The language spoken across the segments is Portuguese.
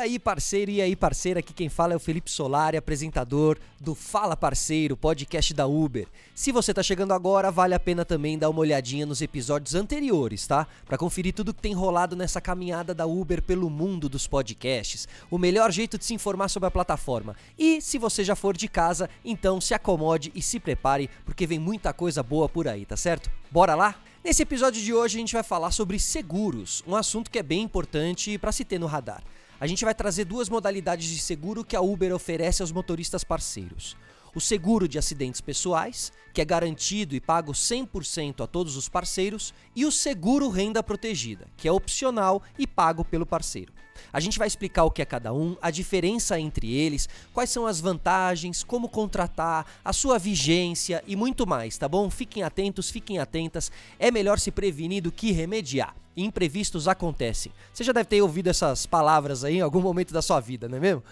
aí, parceiro, e aí, parceira, aqui quem fala é o Felipe Solari, apresentador do Fala Parceiro, podcast da Uber. Se você tá chegando agora, vale a pena também dar uma olhadinha nos episódios anteriores, tá? Para conferir tudo que tem rolado nessa caminhada da Uber pelo mundo dos podcasts. O melhor jeito de se informar sobre a plataforma. E se você já for de casa, então se acomode e se prepare, porque vem muita coisa boa por aí, tá certo? Bora lá? Nesse episódio de hoje a gente vai falar sobre seguros, um assunto que é bem importante para se ter no radar a gente vai trazer duas modalidades de seguro que a Uber oferece aos motoristas parceiros. O seguro de acidentes pessoais, que é garantido e pago 100% a todos os parceiros, e o seguro renda protegida, que é opcional e pago pelo parceiro. A gente vai explicar o que é cada um, a diferença entre eles, quais são as vantagens, como contratar, a sua vigência e muito mais, tá bom? Fiquem atentos, fiquem atentas. É melhor se prevenir do que remediar imprevistos acontecem. Você já deve ter ouvido essas palavras aí em algum momento da sua vida, não é mesmo?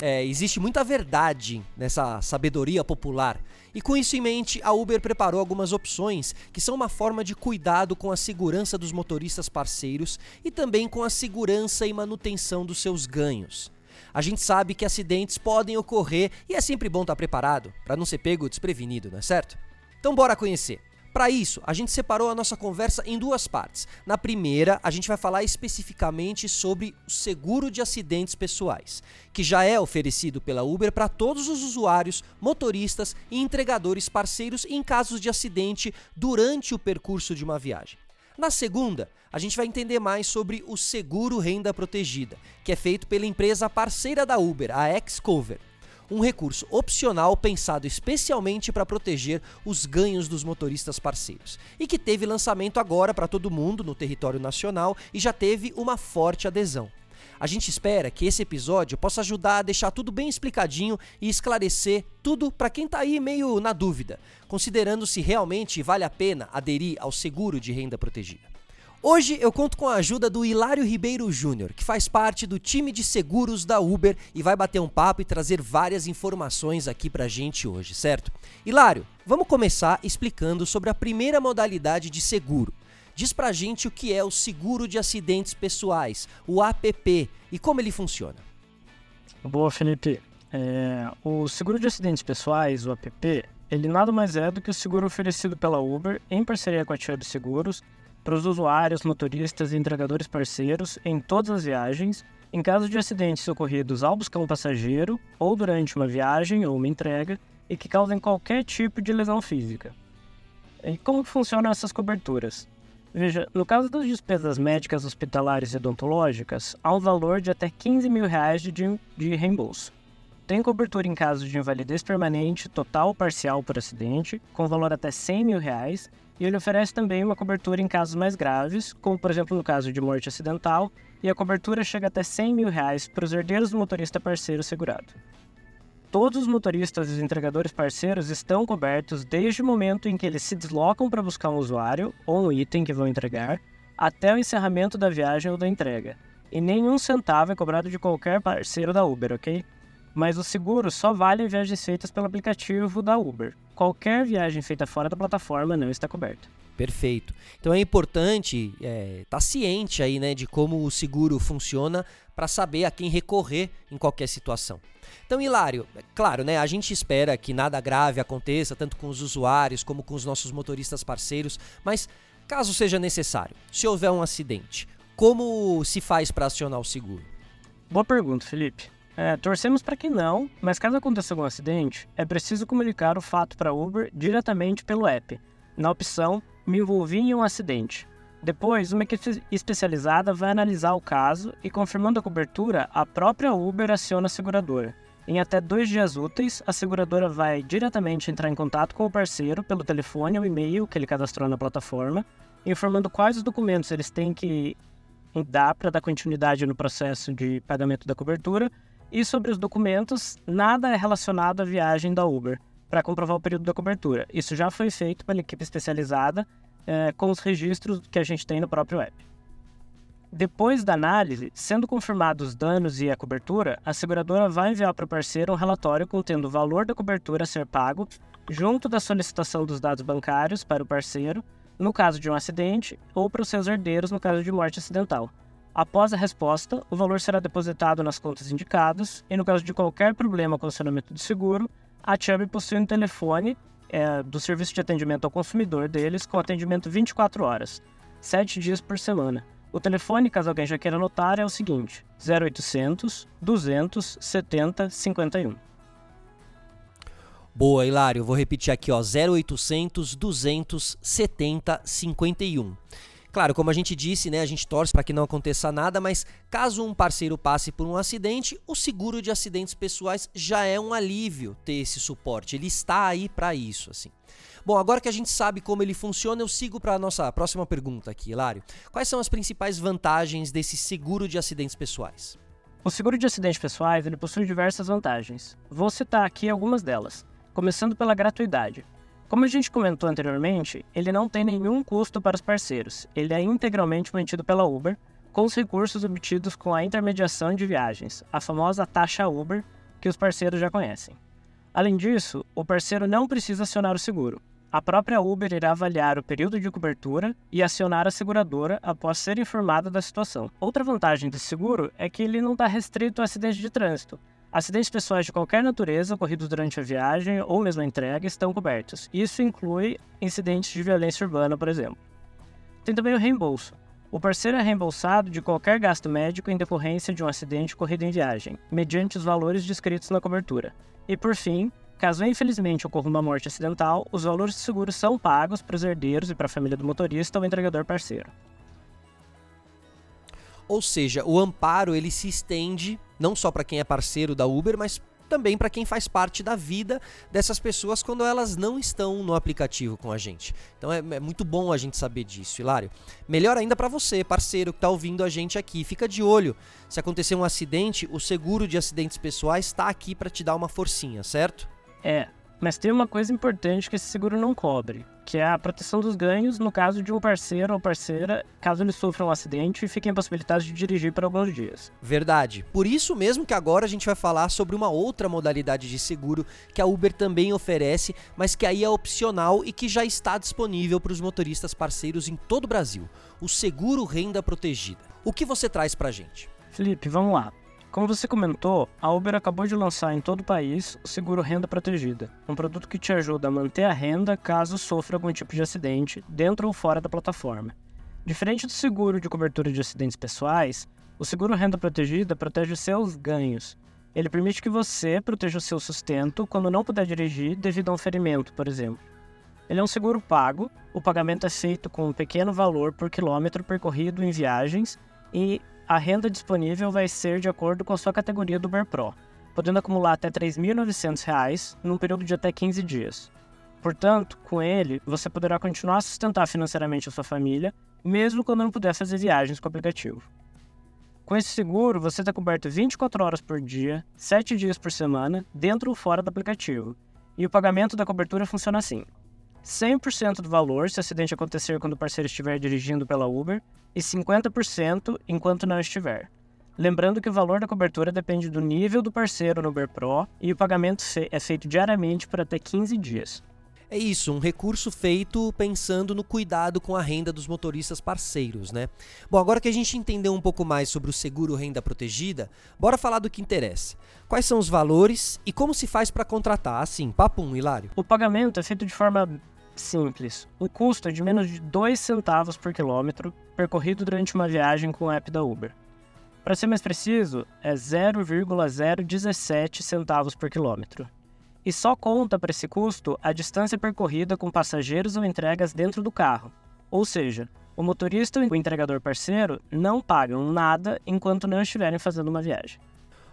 É, existe muita verdade nessa sabedoria popular. E com isso em mente, a Uber preparou algumas opções que são uma forma de cuidado com a segurança dos motoristas parceiros e também com a segurança e manutenção dos seus ganhos. A gente sabe que acidentes podem ocorrer e é sempre bom estar preparado para não ser pego desprevenido, não é certo? Então bora conhecer. Para isso, a gente separou a nossa conversa em duas partes. Na primeira, a gente vai falar especificamente sobre o seguro de acidentes pessoais, que já é oferecido pela Uber para todos os usuários, motoristas e entregadores parceiros em casos de acidente durante o percurso de uma viagem. Na segunda, a gente vai entender mais sobre o seguro renda protegida, que é feito pela empresa parceira da Uber, a Xcover um recurso opcional pensado especialmente para proteger os ganhos dos motoristas parceiros e que teve lançamento agora para todo mundo no território nacional e já teve uma forte adesão. A gente espera que esse episódio possa ajudar a deixar tudo bem explicadinho e esclarecer tudo para quem está aí meio na dúvida, considerando se realmente vale a pena aderir ao seguro de renda protegida. Hoje eu conto com a ajuda do Hilário Ribeiro Júnior, que faz parte do time de seguros da Uber e vai bater um papo e trazer várias informações aqui pra gente hoje, certo? Hilário, vamos começar explicando sobre a primeira modalidade de seguro. Diz pra gente o que é o seguro de acidentes pessoais, o APP, e como ele funciona. Boa, Felipe. É, o seguro de acidentes pessoais, o APP, ele nada mais é do que o seguro oferecido pela Uber em parceria com a Chubb Seguros para os usuários, motoristas e entregadores parceiros em todas as viagens, em caso de acidentes ocorridos ao buscar um passageiro ou durante uma viagem ou uma entrega e que causem qualquer tipo de lesão física. E como funcionam essas coberturas? Veja, no caso das despesas médicas hospitalares e odontológicas, há um valor de até 15 mil reais de, de reembolso. Tem cobertura em caso de invalidez permanente, total ou parcial por acidente, com valor até 100 mil reais, e ele oferece também uma cobertura em casos mais graves, como por exemplo no caso de morte acidental, e a cobertura chega até 100 mil reais para os herdeiros do motorista parceiro segurado. Todos os motoristas e os entregadores parceiros estão cobertos desde o momento em que eles se deslocam para buscar um usuário ou um item que vão entregar, até o encerramento da viagem ou da entrega. E nenhum centavo é cobrado de qualquer parceiro da Uber, ok? Mas o seguro só vale em viagens feitas pelo aplicativo da Uber. Qualquer viagem feita fora da plataforma não está coberta. Perfeito. Então é importante estar é, tá ciente aí, né, de como o seguro funciona para saber a quem recorrer em qualquer situação. Então, Hilário, é claro, né, a gente espera que nada grave aconteça, tanto com os usuários como com os nossos motoristas parceiros, mas caso seja necessário, se houver um acidente, como se faz para acionar o seguro? Boa pergunta, Felipe. É, torcemos para que não, mas caso aconteça algum acidente, é preciso comunicar o fato para Uber diretamente pelo app, na opção Me envolvi em um acidente. Depois, uma equipe especializada vai analisar o caso e, confirmando a cobertura, a própria Uber aciona a seguradora. Em até dois dias úteis, a seguradora vai diretamente entrar em contato com o parceiro pelo telefone ou e-mail que ele cadastrou na plataforma, informando quais os documentos eles têm que dar para dar continuidade no processo de pagamento da cobertura e sobre os documentos, nada é relacionado à viagem da Uber para comprovar o período da cobertura. Isso já foi feito pela equipe especializada é, com os registros que a gente tem no próprio app. Depois da análise, sendo confirmados os danos e a cobertura, a seguradora vai enviar para o parceiro um relatório contendo o valor da cobertura a ser pago, junto da solicitação dos dados bancários para o parceiro, no caso de um acidente, ou para os seus herdeiros no caso de morte acidental. Após a resposta, o valor será depositado nas contas indicadas e, no caso de qualquer problema com o acionamento do seguro, a Chubb possui um telefone é, do serviço de atendimento ao consumidor deles com atendimento 24 horas, 7 dias por semana. O telefone, caso alguém já queira anotar, é o seguinte: 0800 200 70 51. Boa, Hilário. Vou repetir aqui, ó, 0800 200 70 51. Claro, como a gente disse, né, a gente torce para que não aconteça nada, mas caso um parceiro passe por um acidente, o seguro de acidentes pessoais já é um alívio ter esse suporte. Ele está aí para isso, assim. Bom, agora que a gente sabe como ele funciona, eu sigo para a nossa próxima pergunta aqui, Hilário. Quais são as principais vantagens desse seguro de acidentes pessoais? O seguro de acidentes pessoais ele possui diversas vantagens. Vou citar aqui algumas delas, começando pela gratuidade. Como a gente comentou anteriormente, ele não tem nenhum custo para os parceiros. Ele é integralmente mantido pela Uber, com os recursos obtidos com a intermediação de viagens, a famosa taxa Uber, que os parceiros já conhecem. Além disso, o parceiro não precisa acionar o seguro. A própria Uber irá avaliar o período de cobertura e acionar a seguradora após ser informada da situação. Outra vantagem desse seguro é que ele não está restrito a acidentes de trânsito. Acidentes pessoais de qualquer natureza ocorridos durante a viagem ou mesmo a entrega estão cobertos. Isso inclui incidentes de violência urbana, por exemplo. Tem também o reembolso. O parceiro é reembolsado de qualquer gasto médico em decorrência de um acidente ocorrido em viagem, mediante os valores descritos na cobertura. E por fim, caso infelizmente ocorra uma morte acidental, os valores de seguro são pagos para os herdeiros e para a família do motorista ou entregador parceiro. Ou seja, o amparo ele se estende não só para quem é parceiro da Uber, mas também para quem faz parte da vida dessas pessoas quando elas não estão no aplicativo com a gente. Então é, é muito bom a gente saber disso, Hilário. Melhor ainda para você, parceiro que está ouvindo a gente aqui, fica de olho. Se acontecer um acidente, o seguro de acidentes pessoais está aqui para te dar uma forcinha, certo? É, mas tem uma coisa importante que esse seguro não cobre, que é a proteção dos ganhos no caso de um parceiro ou parceira, caso ele sofra um acidente e fique impossibilitado de dirigir por alguns dias. Verdade. Por isso mesmo que agora a gente vai falar sobre uma outra modalidade de seguro que a Uber também oferece, mas que aí é opcional e que já está disponível para os motoristas parceiros em todo o Brasil, o seguro renda protegida. O que você traz pra gente? Felipe, vamos lá. Como você comentou, a Uber acabou de lançar em todo o país o seguro Renda Protegida, um produto que te ajuda a manter a renda caso sofra algum tipo de acidente, dentro ou fora da plataforma. Diferente do seguro de cobertura de acidentes pessoais, o seguro Renda Protegida protege seus ganhos. Ele permite que você proteja o seu sustento quando não puder dirigir devido a um ferimento, por exemplo. Ele é um seguro pago, o pagamento é feito com um pequeno valor por quilômetro percorrido em viagens e a renda disponível vai ser de acordo com a sua categoria do Uber Pro, podendo acumular até R$ 3.900 num período de até 15 dias. Portanto, com ele, você poderá continuar a sustentar financeiramente a sua família, mesmo quando não puder fazer viagens com o aplicativo. Com esse seguro, você está coberto 24 horas por dia, 7 dias por semana, dentro ou fora do aplicativo. E o pagamento da cobertura funciona assim: 100% do valor se o acidente acontecer quando o parceiro estiver dirigindo pela Uber e 50% enquanto não estiver. Lembrando que o valor da cobertura depende do nível do parceiro no Uber Pro e o pagamento é feito diariamente por até 15 dias. É isso, um recurso feito pensando no cuidado com a renda dos motoristas parceiros, né? Bom, agora que a gente entendeu um pouco mais sobre o seguro renda protegida, bora falar do que interessa. Quais são os valores e como se faz para contratar? Assim, papo um, Hilário. O pagamento é feito de forma simples. O custo é de menos de 2 centavos por quilômetro percorrido durante uma viagem com o app da Uber. Para ser mais preciso, é 0,017 centavos por quilômetro. E só conta para esse custo a distância percorrida com passageiros ou entregas dentro do carro. Ou seja, o motorista e o entregador parceiro não pagam nada enquanto não estiverem fazendo uma viagem.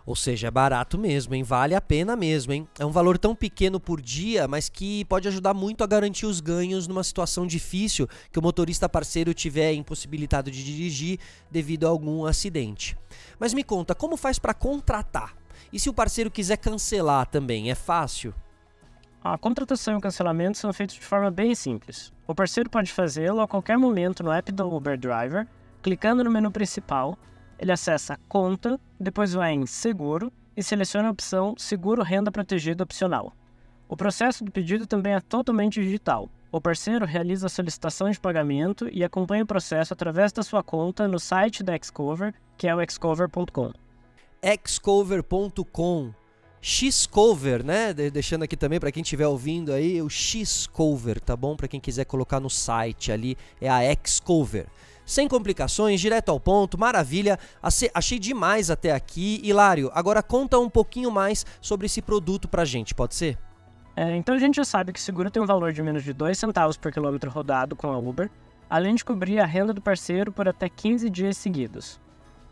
Ou seja, é barato mesmo, hein? Vale a pena mesmo, hein? É um valor tão pequeno por dia, mas que pode ajudar muito a garantir os ganhos numa situação difícil que o motorista parceiro tiver impossibilitado de dirigir devido a algum acidente. Mas me conta, como faz para contratar? E se o parceiro quiser cancelar também, é fácil? A contratação e o cancelamento são feitos de forma bem simples. O parceiro pode fazê-lo a qualquer momento no app do Uber Driver, clicando no menu principal ele acessa Conta, depois vai em Seguro e seleciona a opção Seguro Renda Protegida Opcional. O processo do pedido também é totalmente digital. o parceiro realiza a solicitação de pagamento e acompanha o processo através da sua conta no site da Xcover, que é o xcover.com. xcover.com Xcover, né? De deixando aqui também para quem estiver ouvindo aí, o Xcover, tá bom? Para quem quiser colocar no site ali, é a Xcover. Sem complicações, direto ao ponto, maravilha. Achei demais até aqui. Hilário, agora conta um pouquinho mais sobre esse produto pra gente, pode ser? É, então a gente já sabe que o seguro tem um valor de menos de 2 centavos por quilômetro rodado com a Uber, além de cobrir a renda do parceiro por até 15 dias seguidos.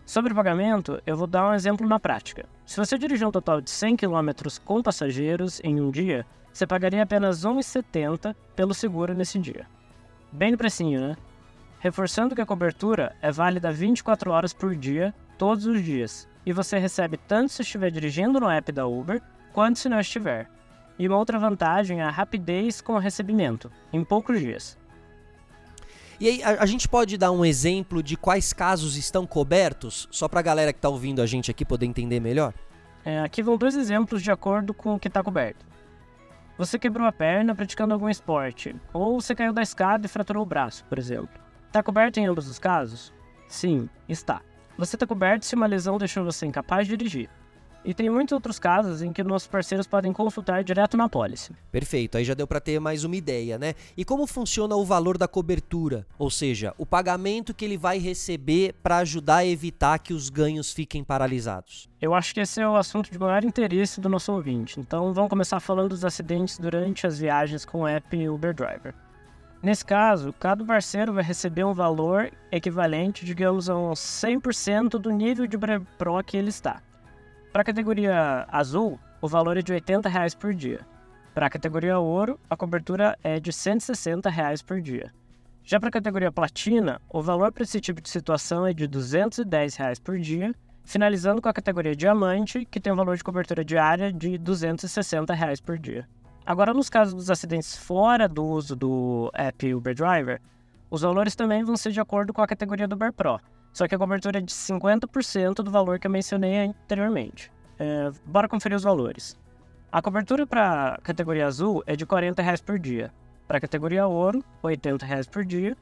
Sobre o pagamento, eu vou dar um exemplo na prática. Se você dirigir um total de 100 km com passageiros em um dia, você pagaria apenas R$ 1,70 pelo seguro nesse dia. Bem no precinho, né? Reforçando que a cobertura é válida 24 horas por dia, todos os dias, e você recebe tanto se estiver dirigindo no app da Uber, quanto se não estiver. E uma outra vantagem é a rapidez com o recebimento, em poucos dias. E aí, a, a, gente pode dar um exemplo de quais casos estão cobertos, só para a galera que está ouvindo a gente aqui poder entender melhor? É, aqui vão dois exemplos de acordo com o que está coberto. Você quebrou a perna praticando algum esporte, ou você caiu da escada e fraturou o braço, por exemplo. Está coberto em ambos os casos? Sim, está. Você está coberto se uma lesão deixou você incapaz de dirigir. E tem muitos outros casos em que nossos parceiros podem consultar direto na pólice. Perfeito, aí já deu para ter mais uma ideia, né? E como funciona o valor da cobertura? Ou seja, o pagamento que ele vai receber para ajudar a evitar que os ganhos fiquem paralisados. Eu acho que esse é o assunto de maior interesse do nosso ouvinte. Então vamos começar falando dos acidentes durante as viagens com o app Uber Driver. Nesse caso, cada parceiro vai receber um valor equivalente, digamos, a uns 100% do nível de Pro que ele está. Para a categoria azul, o valor é de 80 reais por dia. Para a categoria ouro, a cobertura é de 160 reais por dia. Já para a categoria platina, o valor para esse tipo de situação é de 210 reais por dia, finalizando com a categoria diamante, que tem um valor de cobertura diária de 260 reais por dia. Agora, nos casos dos acidentes fora do uso do app Uber Driver, os valores também vão ser de acordo com a categoria do Uber Pro, só que a cobertura é de 50% do valor que eu mencionei anteriormente. É, bora conferir os valores. A cobertura para categoria azul é de 40 reais por dia. Para a categoria ouro, 80 reais por dia.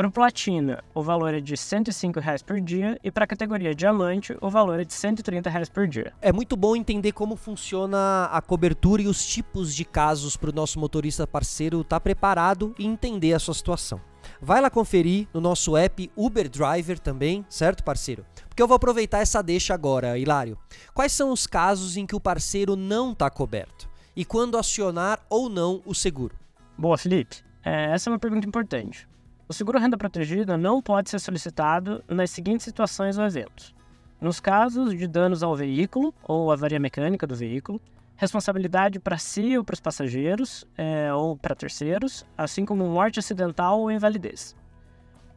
Para o platina, o valor é de 105 reais por dia. E para a categoria diamante, o valor é de 130 reais por dia. É muito bom entender como funciona a cobertura e os tipos de casos para o nosso motorista parceiro estar tá preparado e entender a sua situação. Vai lá conferir no nosso app Uber Driver também, certo, parceiro? Porque eu vou aproveitar essa deixa agora, Hilário. Quais são os casos em que o parceiro não está coberto? E quando acionar ou não o seguro? Boa, Felipe. É, essa é uma pergunta importante. O seguro renda protegida não pode ser solicitado nas seguintes situações ou eventos. Nos casos de danos ao veículo ou avaria mecânica do veículo, responsabilidade para si ou para os passageiros é, ou para terceiros, assim como morte acidental ou invalidez.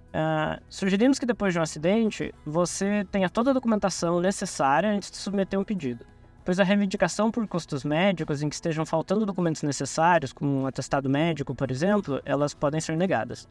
Uh, sugerimos que depois de um acidente você tenha toda a documentação necessária antes de submeter um pedido, pois a reivindicação por custos médicos em que estejam faltando documentos necessários, como um atestado médico, por exemplo, elas podem ser negadas.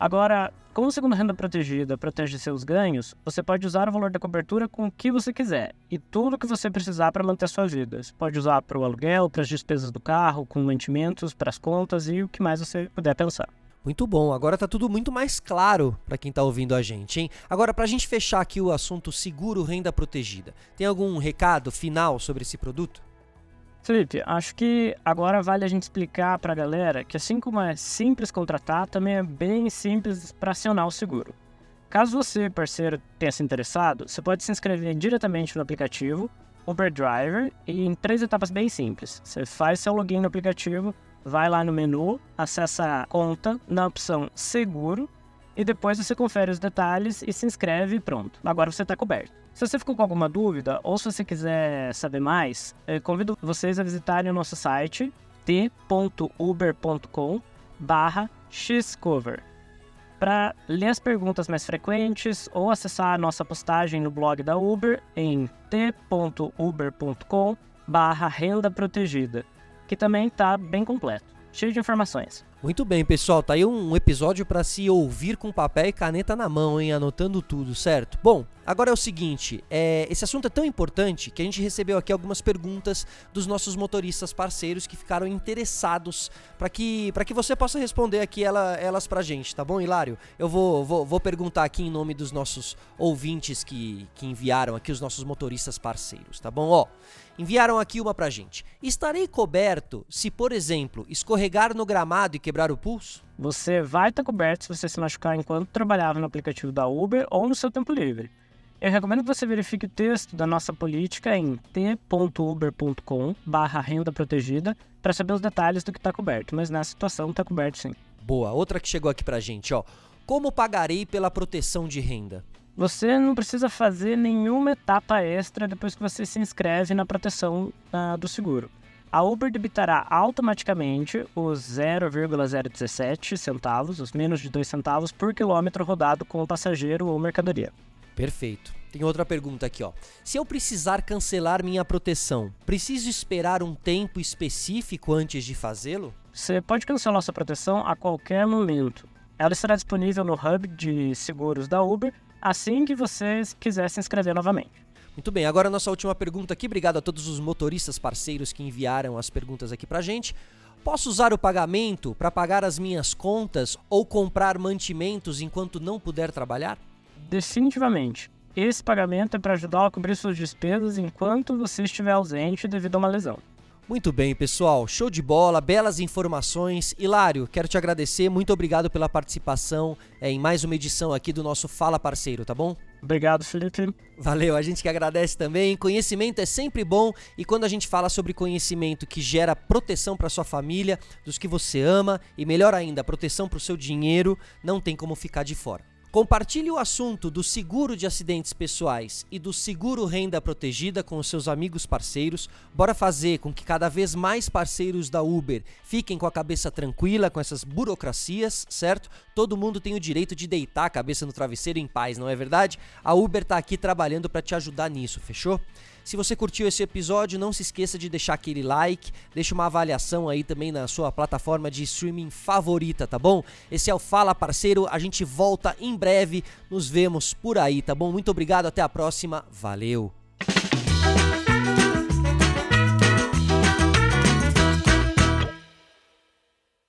Agora, como o segundo renda protegida protege seus ganhos, você pode usar o valor da cobertura com o que você quiser e tudo o que você precisar para manter sua vida. Você pode usar para o aluguel, para as despesas do carro, com mantimentos, para as contas e o que mais você puder pensar. Muito bom, agora tá tudo muito mais claro para quem tá ouvindo a gente, hein? Agora, para a gente fechar aqui o assunto seguro renda protegida, tem algum recado final sobre esse produto? Felipe, acho que agora vale a gente explicar para a galera que assim como é simples contratar, também é bem simples para acionar o seguro. Caso você, parceiro, tenha se interessado, você pode se inscrever diretamente no aplicativo Uber Driver e em três etapas bem simples. Você faz seu login no aplicativo, vai lá no menu, acessa a conta na opção Seguro e depois você confere os detalhes e se inscreve e pronto. Agora você está coberto. Se você ficou com alguma dúvida ou se você quiser saber mais, convido vocês a visitarem o nosso site t.uber.com xcover para ler as perguntas mais frequentes ou acessar a nossa postagem no blog da Uber em t.uber.com renda protegida, que também está bem completo, cheio de informações. Muito bem, pessoal, tá aí um episódio para se ouvir com papel e caneta na mão, hein, anotando tudo, certo? Bom, Agora é o seguinte, é, esse assunto é tão importante que a gente recebeu aqui algumas perguntas dos nossos motoristas parceiros que ficaram interessados para que, que você possa responder aqui ela, elas pra gente, tá bom, Hilário? Eu vou, vou, vou perguntar aqui em nome dos nossos ouvintes que, que enviaram aqui, os nossos motoristas parceiros, tá bom? Ó, enviaram aqui uma pra gente. Estarei coberto se, por exemplo, escorregar no gramado e quebrar o pulso? Você vai estar coberto se você se machucar enquanto trabalhava no aplicativo da Uber ou no seu tempo livre. Eu recomendo que você verifique o texto da nossa política em t.uber.com barra renda protegida para saber os detalhes do que está coberto, mas nessa situação está coberto sim. Boa, outra que chegou aqui pra gente, ó. Como pagarei pela proteção de renda? Você não precisa fazer nenhuma etapa extra depois que você se inscreve na proteção uh, do seguro a Uber debitará automaticamente os 0,017 centavos, os menos de 2 centavos por quilômetro rodado com o passageiro ou mercadoria. Perfeito. Tem outra pergunta aqui, ó. Se eu precisar cancelar minha proteção, preciso esperar um tempo específico antes de fazê-lo? Você pode cancelar sua proteção a qualquer momento. Ela estará disponível no hub de seguros da Uber assim que você quiser se inscrever novamente. Muito bem, agora a nossa última pergunta aqui. Obrigado a todos os motoristas parceiros que enviaram as perguntas aqui pra gente. Posso usar o pagamento para pagar as minhas contas ou comprar mantimentos enquanto não puder trabalhar? Definitivamente. Esse pagamento é para ajudar a cobrir suas despesas enquanto você estiver ausente devido a uma lesão. Muito bem, pessoal. Show de bola, belas informações. Hilário, quero te agradecer. Muito obrigado pela participação é, em mais uma edição aqui do nosso Fala Parceiro, tá bom? Obrigado, Felipe. Valeu, a gente que agradece também. Conhecimento é sempre bom e quando a gente fala sobre conhecimento que gera proteção para sua família, dos que você ama e melhor ainda, proteção para o seu dinheiro, não tem como ficar de fora. Compartilhe o assunto do seguro de acidentes pessoais e do seguro renda protegida com os seus amigos parceiros. Bora fazer com que cada vez mais parceiros da Uber fiquem com a cabeça tranquila com essas burocracias, certo? Todo mundo tem o direito de deitar a cabeça no travesseiro em paz, não é verdade? A Uber tá aqui trabalhando para te ajudar nisso, fechou? Se você curtiu esse episódio, não se esqueça de deixar aquele like, deixa uma avaliação aí também na sua plataforma de streaming favorita, tá bom? Esse é o Fala Parceiro, a gente volta em breve, nos vemos por aí, tá bom? Muito obrigado, até a próxima, valeu!